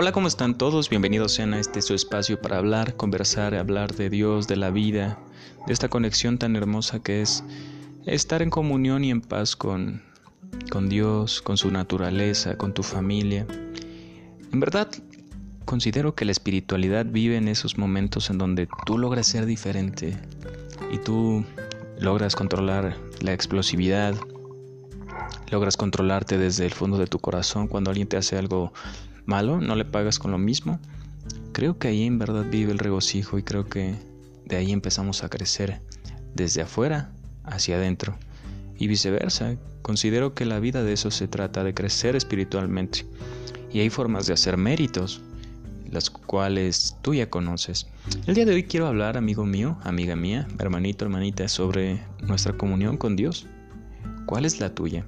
Hola, ¿cómo están todos? Bienvenidos sean a este su espacio para hablar, conversar, hablar de Dios, de la vida, de esta conexión tan hermosa que es estar en comunión y en paz con, con Dios, con su naturaleza, con tu familia. En verdad, considero que la espiritualidad vive en esos momentos en donde tú logras ser diferente y tú logras controlar la explosividad, logras controlarte desde el fondo de tu corazón cuando alguien te hace algo malo, no le pagas con lo mismo. Creo que ahí en verdad vive el regocijo y creo que de ahí empezamos a crecer desde afuera hacia adentro y viceversa. Considero que la vida de eso se trata, de crecer espiritualmente. Y hay formas de hacer méritos, las cuales tú ya conoces. El día de hoy quiero hablar, amigo mío, amiga mía, hermanito, hermanita, sobre nuestra comunión con Dios. ¿Cuál es la tuya?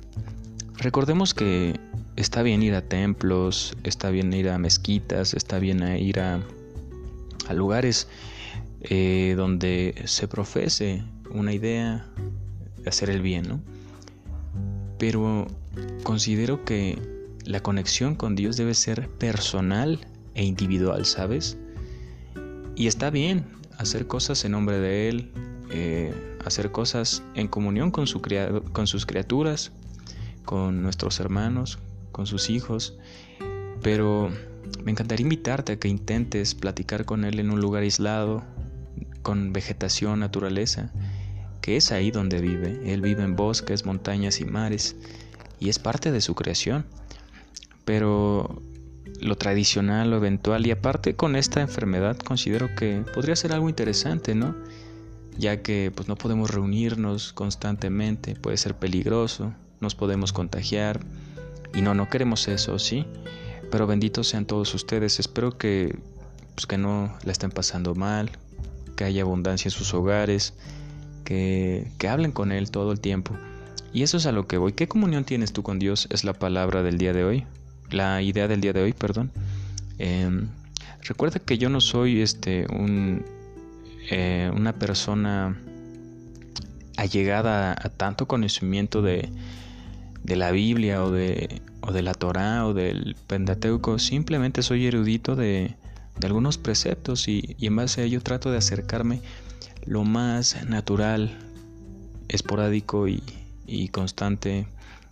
Recordemos que está bien ir a templos, está bien ir a mezquitas, está bien ir a, lugares eh, donde se profese una idea de hacer el bien, ¿no? Pero considero que la conexión con Dios debe ser personal e individual, ¿sabes? Y está bien hacer cosas en nombre de Él, eh, hacer cosas en comunión con, su con sus criaturas, con nuestros hermanos, con sus hijos, pero me encantaría invitarte a que intentes platicar con él en un lugar aislado, con vegetación, naturaleza, que es ahí donde vive. Él vive en bosques, montañas y mares, y es parte de su creación. Pero lo tradicional, lo eventual, y aparte con esta enfermedad, considero que podría ser algo interesante, ¿no? Ya que pues no podemos reunirnos constantemente, puede ser peligroso, nos podemos contagiar, y no, no queremos eso, ¿sí? Pero benditos sean todos ustedes. Espero que, pues, que no la estén pasando mal, que haya abundancia en sus hogares, que, que hablen con Él todo el tiempo. Y eso es a lo que voy. ¿Qué comunión tienes tú con Dios? Es la palabra del día de hoy. La idea del día de hoy, perdón. Em, recuerda que yo no soy este un, eh, una persona allegada a tanto conocimiento de, de la Biblia o de, o de la Torá o del Pentateuco, simplemente soy erudito de, de algunos preceptos y, y, en base a ello trato de acercarme lo más natural, esporádico y, y constante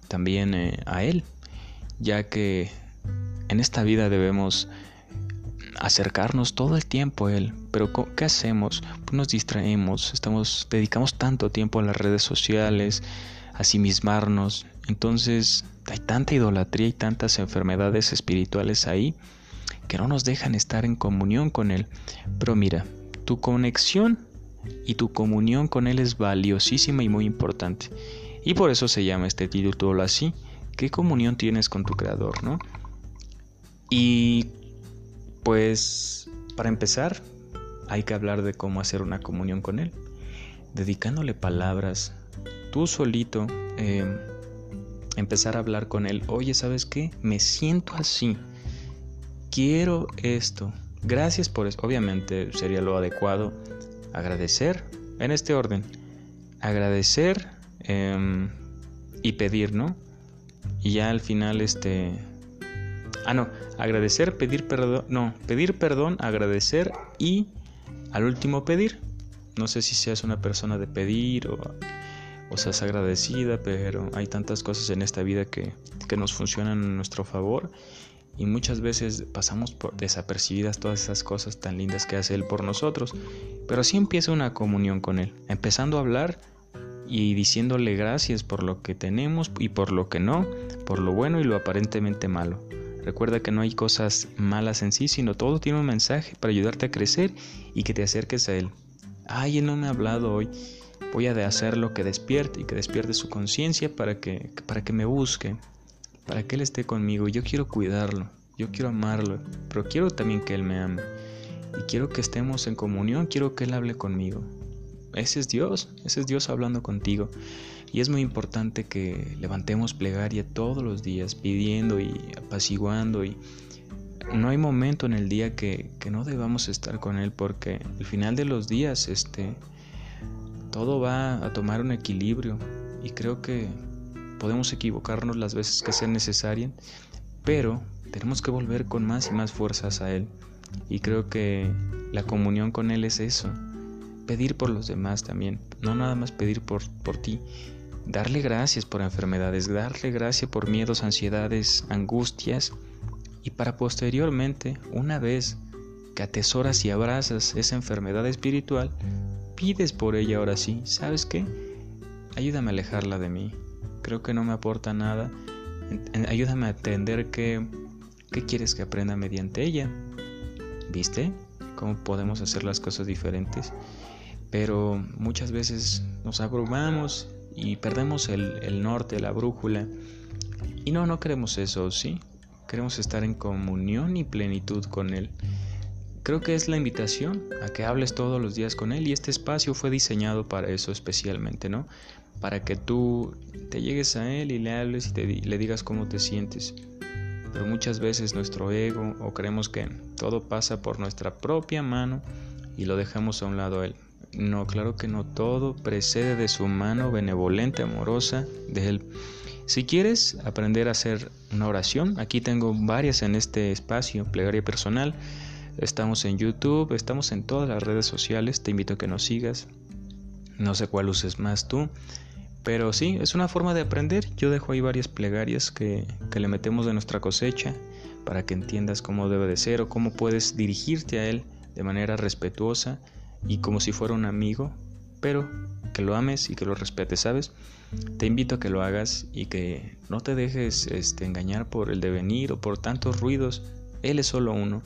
también eh, a Él, ya que en esta vida debemos acercarnos todo el tiempo a Él. Pero ¿qué hacemos? Pues nos distraemos, estamos, dedicamos tanto tiempo a las redes sociales, a mismarnos entonces hay tanta idolatría y tantas enfermedades espirituales ahí que no nos dejan estar en comunión con Él. Pero mira, tu conexión y tu comunión con Él es valiosísima y muy importante. Y por eso se llama este título así. ¿Qué comunión tienes con tu Creador, no? Y pues para empezar, hay que hablar de cómo hacer una comunión con Él, dedicándole palabras, tú solito. Eh, empezar a hablar con él, oye, ¿sabes qué? Me siento así, quiero esto, gracias por eso. Obviamente sería lo adecuado agradecer en este orden, agradecer em, y pedir, ¿no? Y ya al final este... Ah, no, agradecer, pedir perdón, no, pedir perdón, agradecer y al último pedir. No sé si seas una persona de pedir o o seas agradecida, pero hay tantas cosas en esta vida que, que nos funcionan en nuestro favor y muchas veces pasamos por desapercibidas todas esas cosas tan lindas que hace Él por nosotros. Pero así empieza una comunión con Él, empezando a hablar y diciéndole gracias por lo que tenemos y por lo que no, por lo bueno y lo aparentemente malo. Recuerda que no hay cosas malas en sí, sino todo tiene un mensaje para ayudarte a crecer y que te acerques a Él. Ay, Él no me ha hablado hoy voy a hacer lo que despierte y que despierte su conciencia para que, para que me busque, para que Él esté conmigo. Yo quiero cuidarlo, yo quiero amarlo, pero quiero también que Él me ame. Y quiero que estemos en comunión, quiero que Él hable conmigo. Ese es Dios, ese es Dios hablando contigo. Y es muy importante que levantemos plegaria todos los días, pidiendo y apaciguando. Y no hay momento en el día que, que no debamos estar con Él, porque al final de los días, este, todo va a tomar un equilibrio y creo que podemos equivocarnos las veces que sean necesarias, pero tenemos que volver con más y más fuerzas a Él. Y creo que la comunión con Él es eso, pedir por los demás también, no nada más pedir por, por ti, darle gracias por enfermedades, darle gracias por miedos, ansiedades, angustias, y para posteriormente, una vez que atesoras y abrazas esa enfermedad espiritual, pides por ella ahora sí, ¿sabes qué? Ayúdame a alejarla de mí, creo que no me aporta nada, ayúdame a entender qué, qué quieres que aprenda mediante ella. ¿Viste? ¿Cómo podemos hacer las cosas diferentes? Pero muchas veces nos abrumamos y perdemos el, el norte, la brújula. Y no, no queremos eso, ¿sí? Queremos estar en comunión y plenitud con Él. Creo que es la invitación a que hables todos los días con Él y este espacio fue diseñado para eso especialmente, ¿no? Para que tú te llegues a Él y le hables y, le digas cómo te sientes. Pero muchas veces nuestro ego o creemos que todo pasa por nuestra propia mano y lo dejamos a un lado a Él. No, claro que no, todo precede de su mano benevolente, amorosa de Él. Si quieres aprender a hacer una oración, aquí tengo varias en este espacio, plegaria personal. Estamos en YouTube, estamos en todas las redes sociales, te invito a que nos sigas. No sé cuál uses más tú, pero sí, es una forma de aprender. Yo dejo ahí varias plegarias que, que le metemos de nuestra cosecha para que entiendas cómo debe de ser o cómo puedes dirigirte a Él de manera respetuosa y como si fuera un amigo, pero que lo ames y que lo respetes, ¿sabes? Te invito a que lo hagas y que no te dejes este, engañar por el devenir o por tantos ruidos. Él es solo uno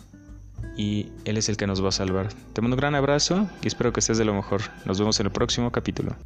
y Él es el que nos va a salvar. Te mando un gran abrazo y espero que estés de lo mejor. Nos vemos en el próximo capítulo.